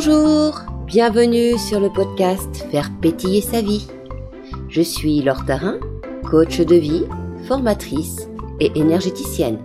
Bonjour, bienvenue sur le podcast Faire pétiller sa vie. Je suis Laure Tarin, coach de vie, formatrice et énergéticienne.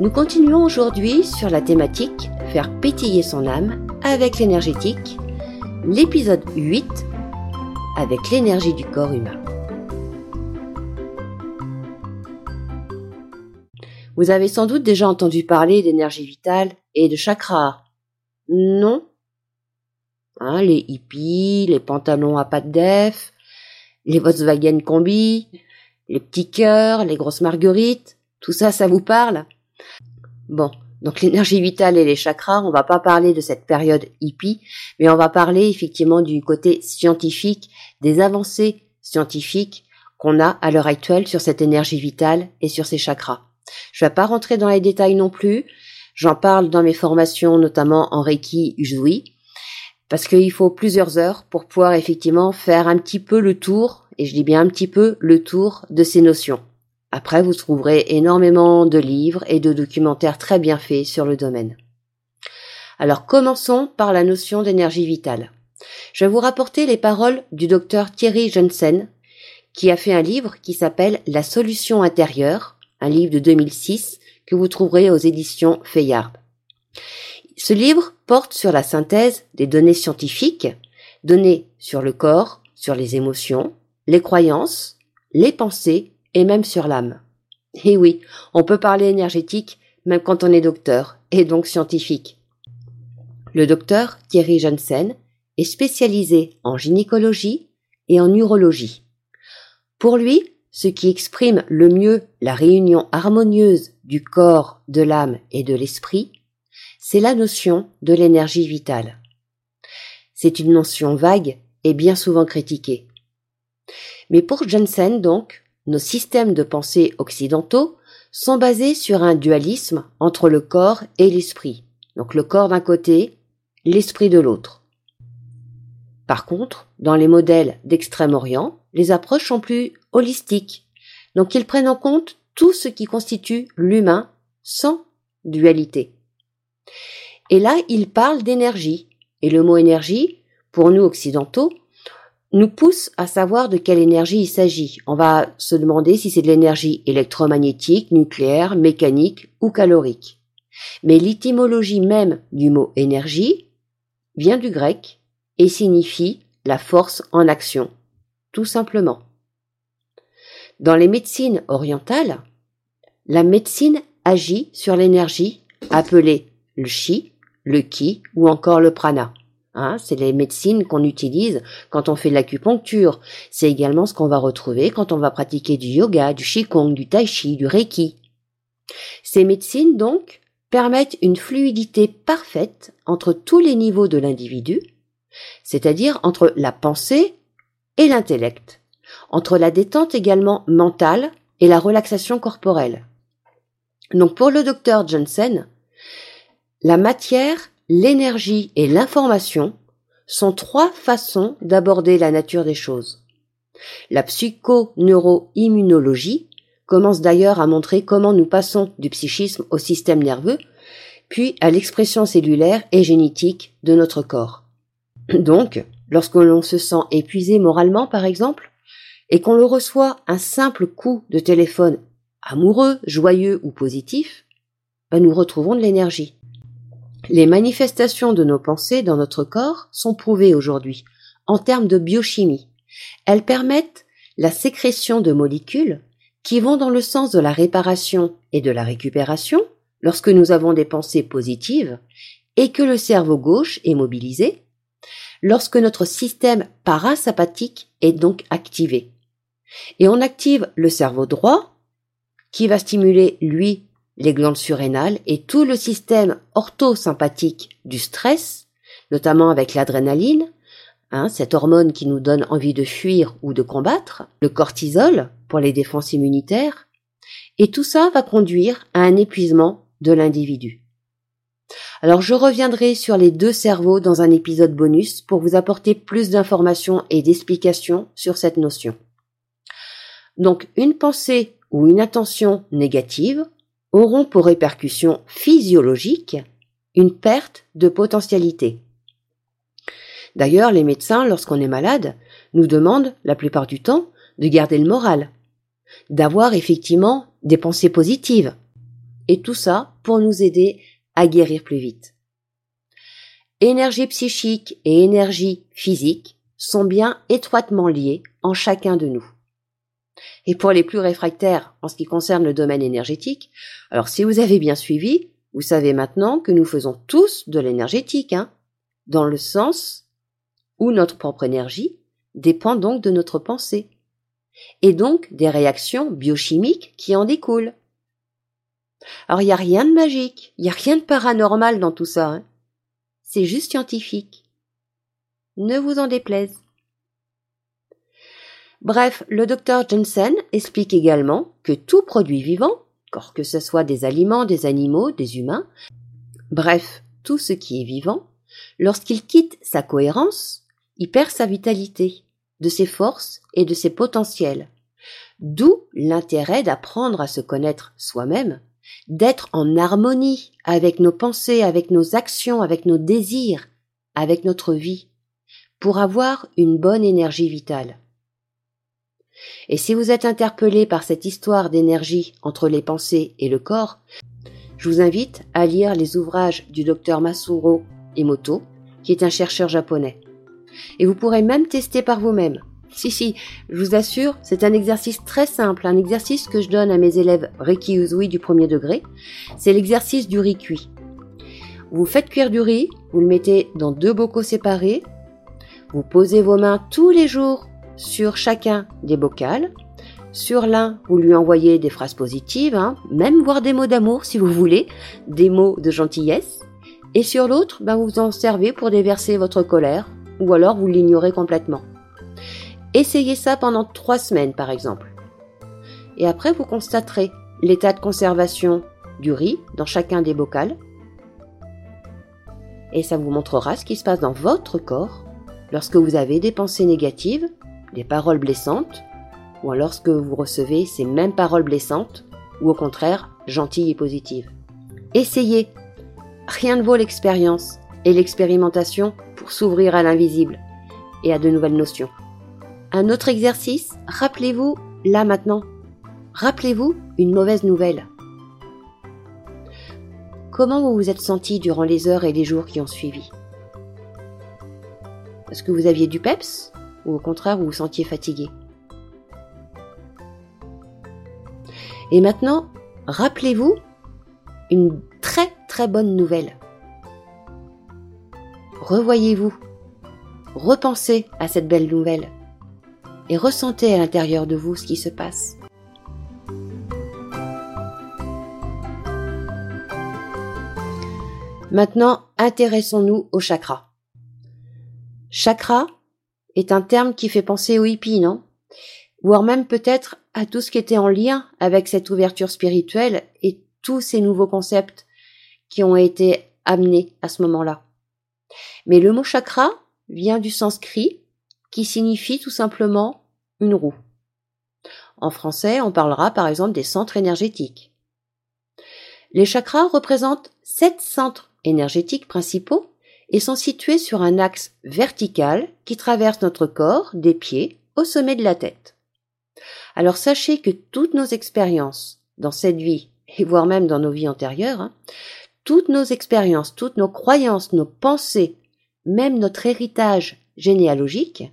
Nous continuons aujourd'hui sur la thématique Faire pétiller son âme avec l'énergétique, l'épisode 8 avec l'énergie du corps humain. Vous avez sans doute déjà entendu parler d'énergie vitale et de chakras. Non hein, Les hippies, les pantalons à pattes d'EF, les Volkswagen combi, les petits cœurs, les grosses marguerites, tout ça, ça vous parle? Bon, donc l'énergie vitale et les chakras, on va pas parler de cette période hippie, mais on va parler effectivement du côté scientifique, des avancées scientifiques qu'on a à l'heure actuelle sur cette énergie vitale et sur ces chakras. Je vais pas rentrer dans les détails non plus. J'en parle dans mes formations, notamment en Reiki Usui, parce qu'il faut plusieurs heures pour pouvoir effectivement faire un petit peu le tour, et je dis bien un petit peu le tour de ces notions. Après, vous trouverez énormément de livres et de documentaires très bien faits sur le domaine. Alors commençons par la notion d'énergie vitale. Je vais vous rapporter les paroles du docteur Thierry Jensen, qui a fait un livre qui s'appelle La solution intérieure, un livre de 2006 que vous trouverez aux éditions Fayard. Ce livre porte sur la synthèse des données scientifiques, données sur le corps, sur les émotions, les croyances, les pensées et même sur l'âme. Et oui, on peut parler énergétique même quand on est docteur, et donc scientifique. Le docteur Thierry Jensen est spécialisé en gynécologie et en urologie. Pour lui, ce qui exprime le mieux la réunion harmonieuse du corps, de l'âme et de l'esprit, c'est la notion de l'énergie vitale. C'est une notion vague et bien souvent critiquée. Mais pour Jensen, donc, nos systèmes de pensée occidentaux sont basés sur un dualisme entre le corps et l'esprit. Donc le corps d'un côté, l'esprit de l'autre. Par contre, dans les modèles d'Extrême-Orient, les approches sont plus holistiques. Donc ils prennent en compte tout ce qui constitue l'humain sans dualité. Et là, ils parlent d'énergie. Et le mot énergie, pour nous occidentaux, nous pousse à savoir de quelle énergie il s'agit. On va se demander si c'est de l'énergie électromagnétique, nucléaire, mécanique ou calorique. Mais l'étymologie même du mot énergie vient du grec et signifie la force en action, tout simplement. Dans les médecines orientales, la médecine agit sur l'énergie appelée le chi, le ki ou encore le prana. Hein, c'est les médecines qu'on utilise quand on fait de l'acupuncture. C'est également ce qu'on va retrouver quand on va pratiquer du yoga, du qigong, du tai chi, du reiki. Ces médecines, donc, permettent une fluidité parfaite entre tous les niveaux de l'individu c'est-à-dire entre la pensée et l'intellect, entre la détente également mentale et la relaxation corporelle. Donc pour le docteur Johnson, la matière, l'énergie et l'information sont trois façons d'aborder la nature des choses. La psycho-neuro-immunologie commence d'ailleurs à montrer comment nous passons du psychisme au système nerveux, puis à l'expression cellulaire et génétique de notre corps. Donc, lorsque l'on se sent épuisé moralement, par exemple, et qu'on le reçoit un simple coup de téléphone amoureux, joyeux ou positif, ben, nous retrouvons de l'énergie. Les manifestations de nos pensées dans notre corps sont prouvées aujourd'hui en termes de biochimie. Elles permettent la sécrétion de molécules qui vont dans le sens de la réparation et de la récupération lorsque nous avons des pensées positives et que le cerveau gauche est mobilisé lorsque notre système parasympathique est donc activé. Et on active le cerveau droit, qui va stimuler, lui, les glandes surrénales et tout le système orthosympathique du stress, notamment avec l'adrénaline, hein, cette hormone qui nous donne envie de fuir ou de combattre, le cortisol pour les défenses immunitaires, et tout ça va conduire à un épuisement de l'individu. Alors je reviendrai sur les deux cerveaux dans un épisode bonus pour vous apporter plus d'informations et d'explications sur cette notion. Donc une pensée ou une attention négative auront pour répercussion physiologique une perte de potentialité. D'ailleurs, les médecins, lorsqu'on est malade, nous demandent, la plupart du temps, de garder le moral, d'avoir effectivement des pensées positives. Et tout ça pour nous aider à guérir plus vite. Énergie psychique et énergie physique sont bien étroitement liées en chacun de nous. Et pour les plus réfractaires en ce qui concerne le domaine énergétique, alors si vous avez bien suivi, vous savez maintenant que nous faisons tous de l'énergétique, hein, dans le sens où notre propre énergie dépend donc de notre pensée, et donc des réactions biochimiques qui en découlent. Alors il n'y a rien de magique, il n'y a rien de paranormal dans tout ça, hein. c'est juste scientifique. Ne vous en déplaise. Bref, le docteur Jensen explique également que tout produit vivant, que ce soit des aliments, des animaux, des humains, bref, tout ce qui est vivant, lorsqu'il quitte sa cohérence, il perd sa vitalité, de ses forces et de ses potentiels. D'où l'intérêt d'apprendre à se connaître soi-même, d'être en harmonie avec nos pensées, avec nos actions, avec nos désirs, avec notre vie, pour avoir une bonne énergie vitale. Et si vous êtes interpellé par cette histoire d'énergie entre les pensées et le corps, je vous invite à lire les ouvrages du docteur Masuro Emoto, qui est un chercheur japonais. Et vous pourrez même tester par vous-même. Si, si, je vous assure, c'est un exercice très simple, un exercice que je donne à mes élèves Reiki Uzui du premier degré. C'est l'exercice du riz cuit. Vous faites cuire du riz, vous le mettez dans deux bocaux séparés, vous posez vos mains tous les jours sur chacun des bocals. Sur l'un, vous lui envoyez des phrases positives, hein, même voire des mots d'amour si vous voulez, des mots de gentillesse. Et sur l'autre, ben, vous en servez pour déverser votre colère, ou alors vous l'ignorez complètement. Essayez ça pendant trois semaines par exemple. Et après, vous constaterez l'état de conservation du riz dans chacun des bocals. Et ça vous montrera ce qui se passe dans votre corps lorsque vous avez des pensées négatives des paroles blessantes, ou alors lorsque vous recevez ces mêmes paroles blessantes, ou au contraire gentilles et positives. Essayez. Rien ne vaut l'expérience et l'expérimentation pour s'ouvrir à l'invisible et à de nouvelles notions. Un autre exercice, rappelez-vous, là maintenant, rappelez-vous une mauvaise nouvelle. Comment vous vous êtes senti durant les heures et les jours qui ont suivi? Est-ce que vous aviez du peps? Ou au contraire vous vous sentiez fatigué. Et maintenant, rappelez-vous une très très bonne nouvelle. Revoyez-vous, repensez à cette belle nouvelle et ressentez à l'intérieur de vous ce qui se passe. Maintenant, intéressons-nous au chakra. Chakra, est un terme qui fait penser au hippie, non? Voire même peut-être à tout ce qui était en lien avec cette ouverture spirituelle et tous ces nouveaux concepts qui ont été amenés à ce moment-là. Mais le mot chakra vient du sanskrit qui signifie tout simplement une roue. En français, on parlera par exemple des centres énergétiques. Les chakras représentent sept centres énergétiques principaux et sont situés sur un axe vertical qui traverse notre corps des pieds au sommet de la tête. Alors sachez que toutes nos expériences dans cette vie, et voire même dans nos vies antérieures, hein, toutes nos expériences, toutes nos croyances, nos pensées, même notre héritage généalogique,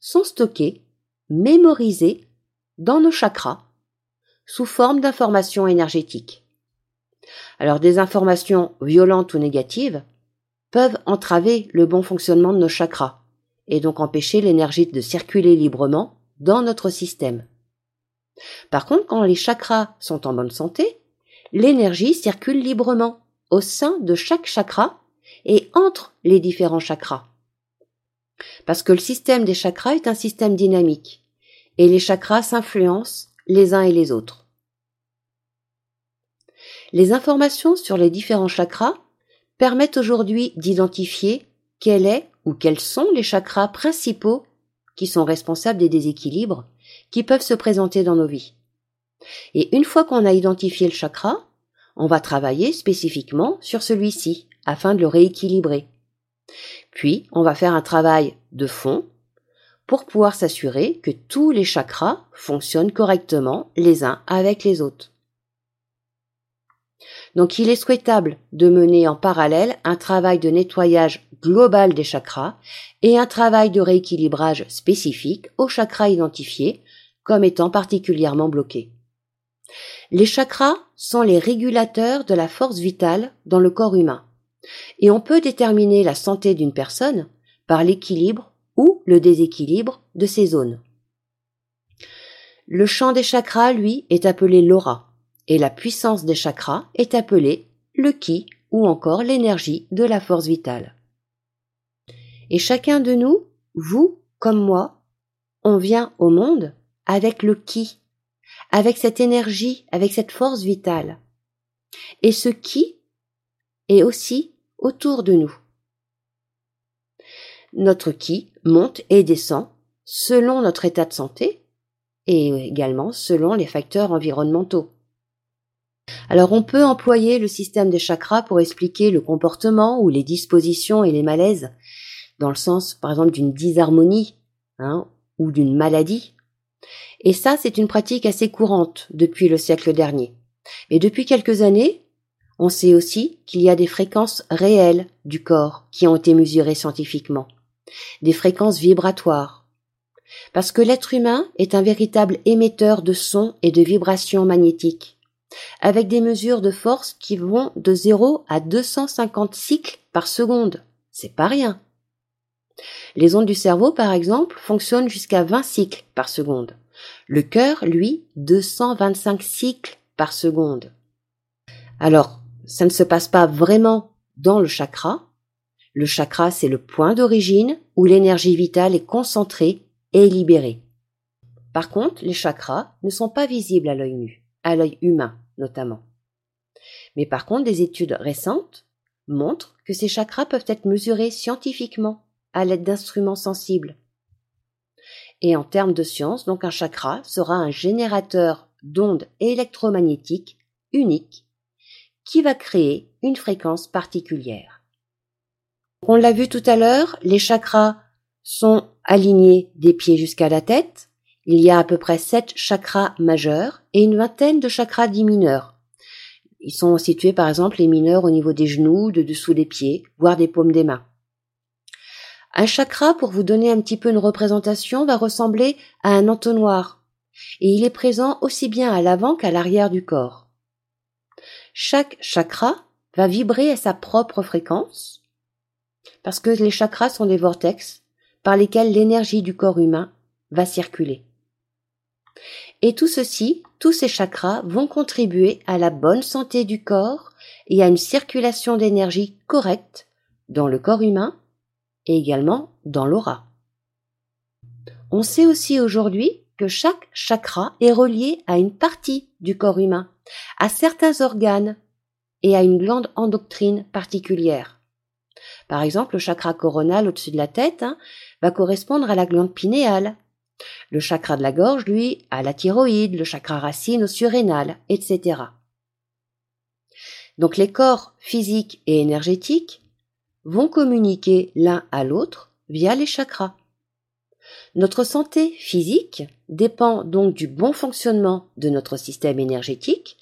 sont stockées, mémorisées dans nos chakras, sous forme d'informations énergétiques. Alors des informations violentes ou négatives peuvent entraver le bon fonctionnement de nos chakras et donc empêcher l'énergie de circuler librement dans notre système. Par contre, quand les chakras sont en bonne santé, l'énergie circule librement au sein de chaque chakra et entre les différents chakras. Parce que le système des chakras est un système dynamique et les chakras s'influencent les uns et les autres. Les informations sur les différents chakras permettent aujourd'hui d'identifier quel est ou quels sont les chakras principaux qui sont responsables des déséquilibres qui peuvent se présenter dans nos vies. Et une fois qu'on a identifié le chakra, on va travailler spécifiquement sur celui-ci afin de le rééquilibrer Puis, on va faire un travail de fond pour pouvoir s'assurer que tous les chakras fonctionnent correctement les uns avec les autres. Donc il est souhaitable de mener en parallèle un travail de nettoyage global des chakras et un travail de rééquilibrage spécifique aux chakras identifiés comme étant particulièrement bloqués. Les chakras sont les régulateurs de la force vitale dans le corps humain. Et on peut déterminer la santé d'une personne par l'équilibre ou le déséquilibre de ces zones. Le champ des chakras, lui, est appelé l'aura, et la puissance des chakras est appelée le ki ou encore l'énergie de la force vitale. Et chacun de nous, vous comme moi, on vient au monde avec le ki, avec cette énergie, avec cette force vitale. Et ce qui est aussi autour de nous. Notre qui monte et descend selon notre état de santé et également selon les facteurs environnementaux. Alors on peut employer le système des chakras pour expliquer le comportement ou les dispositions et les malaises, dans le sens par exemple d'une disharmonie hein, ou d'une maladie. Et ça, c'est une pratique assez courante depuis le siècle dernier. Mais depuis quelques années, on sait aussi qu'il y a des fréquences réelles du corps qui ont été mesurées scientifiquement, des fréquences vibratoires. Parce que l'être humain est un véritable émetteur de sons et de vibrations magnétiques, avec des mesures de force qui vont de 0 à 250 cycles par seconde. C'est pas rien. Les ondes du cerveau, par exemple, fonctionnent jusqu'à 20 cycles par seconde. Le cœur, lui, 225 cycles par seconde. Alors, ça ne se passe pas vraiment dans le chakra. Le chakra, c'est le point d'origine où l'énergie vitale est concentrée et libérée. Par contre, les chakras ne sont pas visibles à l'œil nu, à l'œil humain notamment. Mais par contre, des études récentes montrent que ces chakras peuvent être mesurés scientifiquement à l'aide d'instruments sensibles. Et en termes de science, donc un chakra sera un générateur d'ondes électromagnétiques unique qui va créer une fréquence particulière. On l'a vu tout à l'heure, les chakras sont alignés des pieds jusqu'à la tête. Il y a à peu près sept chakras majeurs et une vingtaine de chakras dits mineurs. Ils sont situés par exemple les mineurs au niveau des genoux, de dessous des pieds, voire des paumes des mains. Un chakra, pour vous donner un petit peu une représentation, va ressembler à un entonnoir, et il est présent aussi bien à l'avant qu'à l'arrière du corps. Chaque chakra va vibrer à sa propre fréquence, parce que les chakras sont des vortex par lesquels l'énergie du corps humain va circuler. Et tout ceci, tous ces chakras vont contribuer à la bonne santé du corps et à une circulation d'énergie correcte dans le corps humain et également dans l'aura. On sait aussi aujourd'hui que chaque chakra est relié à une partie du corps humain, à certains organes et à une glande endoctrine particulière. Par exemple, le chakra coronal au-dessus de la tête hein, va correspondre à la glande pinéale. Le chakra de la gorge, lui, à la thyroïde, le chakra racine au surrénal, etc. Donc les corps physiques et énergétiques vont communiquer l'un à l'autre via les chakras. Notre santé physique dépend donc du bon fonctionnement de notre système énergétique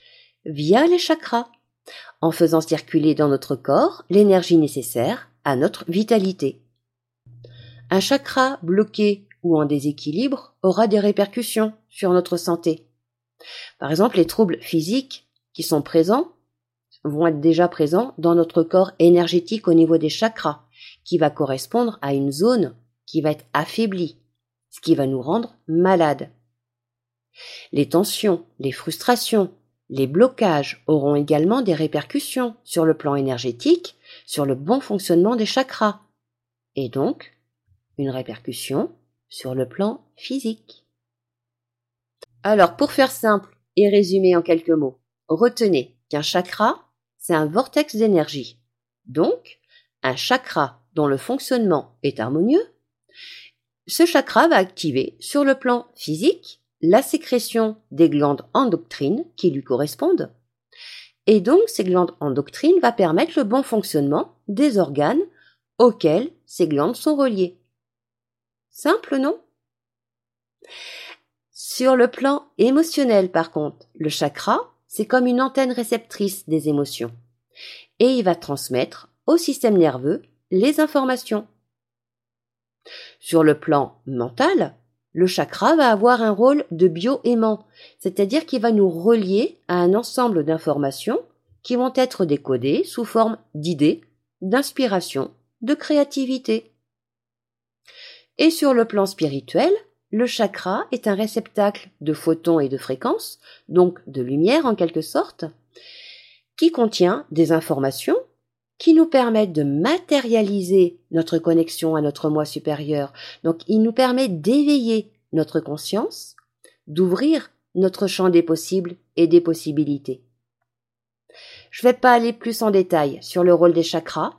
via les chakras, en faisant circuler dans notre corps l'énergie nécessaire à notre vitalité. Un chakra bloqué ou en déséquilibre aura des répercussions sur notre santé. Par exemple, les troubles physiques qui sont présents vont être déjà présents dans notre corps énergétique au niveau des chakras, qui va correspondre à une zone qui va être affaiblie, ce qui va nous rendre malades. Les tensions, les frustrations, les blocages auront également des répercussions sur le plan énergétique, sur le bon fonctionnement des chakras, et donc une répercussion sur le plan physique. Alors, pour faire simple et résumer en quelques mots, retenez qu'un chakra c'est un vortex d'énergie. Donc, un chakra dont le fonctionnement est harmonieux, ce chakra va activer sur le plan physique la sécrétion des glandes endocrines qui lui correspondent. Et donc, ces glandes endocrines va permettre le bon fonctionnement des organes auxquelles ces glandes sont reliées. Simple, non? Sur le plan émotionnel, par contre, le chakra, c'est comme une antenne réceptrice des émotions. Et il va transmettre au système nerveux les informations. Sur le plan mental, le chakra va avoir un rôle de bioaimant, c'est-à-dire qu'il va nous relier à un ensemble d'informations qui vont être décodées sous forme d'idées, d'inspiration, de créativité. Et sur le plan spirituel, le chakra est un réceptacle de photons et de fréquences, donc de lumière en quelque sorte, qui contient des informations qui nous permettent de matérialiser notre connexion à notre moi supérieur. Donc il nous permet d'éveiller notre conscience, d'ouvrir notre champ des possibles et des possibilités. Je ne vais pas aller plus en détail sur le rôle des chakras,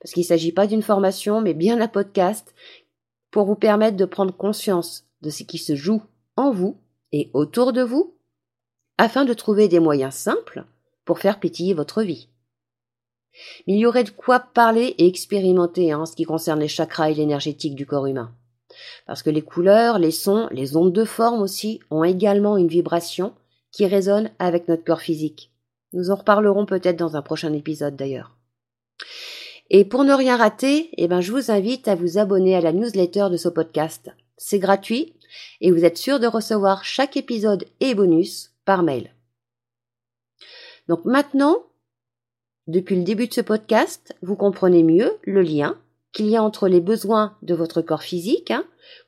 parce qu'il ne s'agit pas d'une formation, mais bien d'un podcast pour vous permettre de prendre conscience de ce qui se joue en vous et autour de vous, afin de trouver des moyens simples pour faire pétiller votre vie. Mais il y aurait de quoi parler et expérimenter hein, en ce qui concerne les chakras et l'énergétique du corps humain. Parce que les couleurs, les sons, les ondes de forme aussi ont également une vibration qui résonne avec notre corps physique. Nous en reparlerons peut-être dans un prochain épisode d'ailleurs. Et pour ne rien rater, eh ben, je vous invite à vous abonner à la newsletter de ce podcast. C'est gratuit et vous êtes sûr de recevoir chaque épisode et bonus par mail. Donc maintenant, depuis le début de ce podcast, vous comprenez mieux le lien qu'il y a entre les besoins de votre corps physique, hein,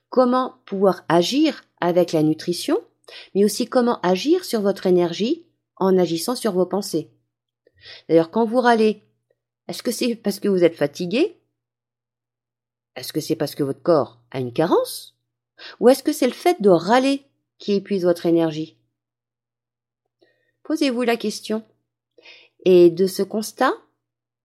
comment pouvoir agir avec la nutrition, mais aussi comment agir sur votre énergie en agissant sur vos pensées. D'ailleurs, quand vous râlez, est-ce que c'est parce que vous êtes fatigué? Est-ce que c'est parce que votre corps a une carence? Ou est-ce que c'est le fait de râler qui épuise votre énergie? Posez-vous la question. Et de ce constat,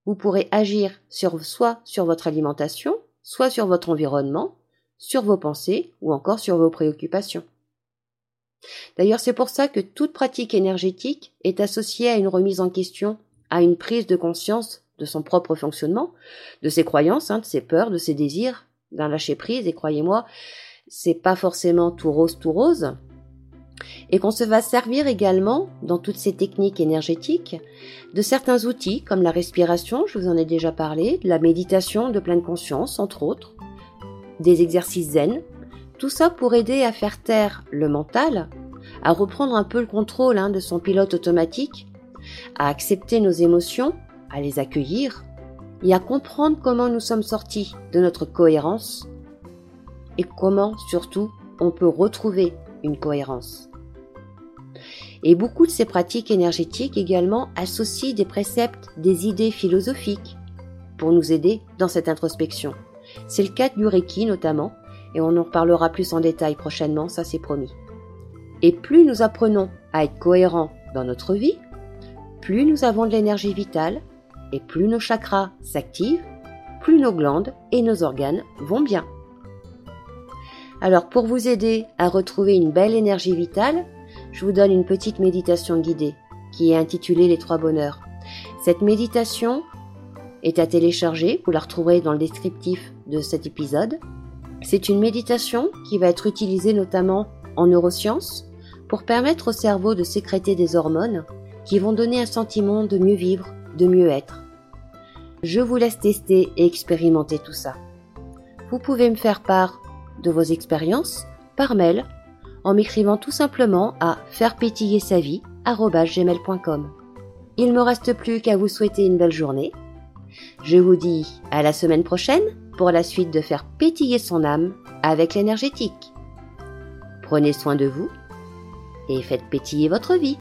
vous pourrez agir soit sur votre alimentation, soit sur votre environnement, sur vos pensées ou encore sur vos préoccupations. D'ailleurs, c'est pour ça que toute pratique énergétique est associée à une remise en question, à une prise de conscience de son propre fonctionnement, de ses croyances, hein, de ses peurs, de ses désirs, d'un lâcher prise, et croyez-moi, c'est pas forcément tout rose, tout rose, et qu'on se va servir également, dans toutes ces techniques énergétiques, de certains outils comme la respiration, je vous en ai déjà parlé, de la méditation de pleine conscience, entre autres, des exercices zen, tout ça pour aider à faire taire le mental, à reprendre un peu le contrôle hein, de son pilote automatique, à accepter nos émotions, à les accueillir, et à comprendre comment nous sommes sortis de notre cohérence, et comment surtout on peut retrouver une cohérence. Et beaucoup de ces pratiques énergétiques également associent des préceptes, des idées philosophiques pour nous aider dans cette introspection. C'est le cas du Reiki notamment, et on en reparlera plus en détail prochainement, ça c'est promis. Et plus nous apprenons à être cohérents dans notre vie, plus nous avons de l'énergie vitale, et plus nos chakras s'activent, plus nos glandes et nos organes vont bien. Alors pour vous aider à retrouver une belle énergie vitale, je vous donne une petite méditation guidée qui est intitulée Les trois bonheurs. Cette méditation est à télécharger, vous la retrouverez dans le descriptif de cet épisode. C'est une méditation qui va être utilisée notamment en neurosciences pour permettre au cerveau de sécréter des hormones qui vont donner un sentiment de mieux vivre, de mieux être. Je vous laisse tester et expérimenter tout ça. Vous pouvez me faire part de vos expériences par mail en m'écrivant tout simplement à faire pétiller sa vie gmail.com. Il me reste plus qu'à vous souhaiter une belle journée. Je vous dis à la semaine prochaine pour la suite de faire pétiller son âme avec l'énergétique. Prenez soin de vous et faites pétiller votre vie.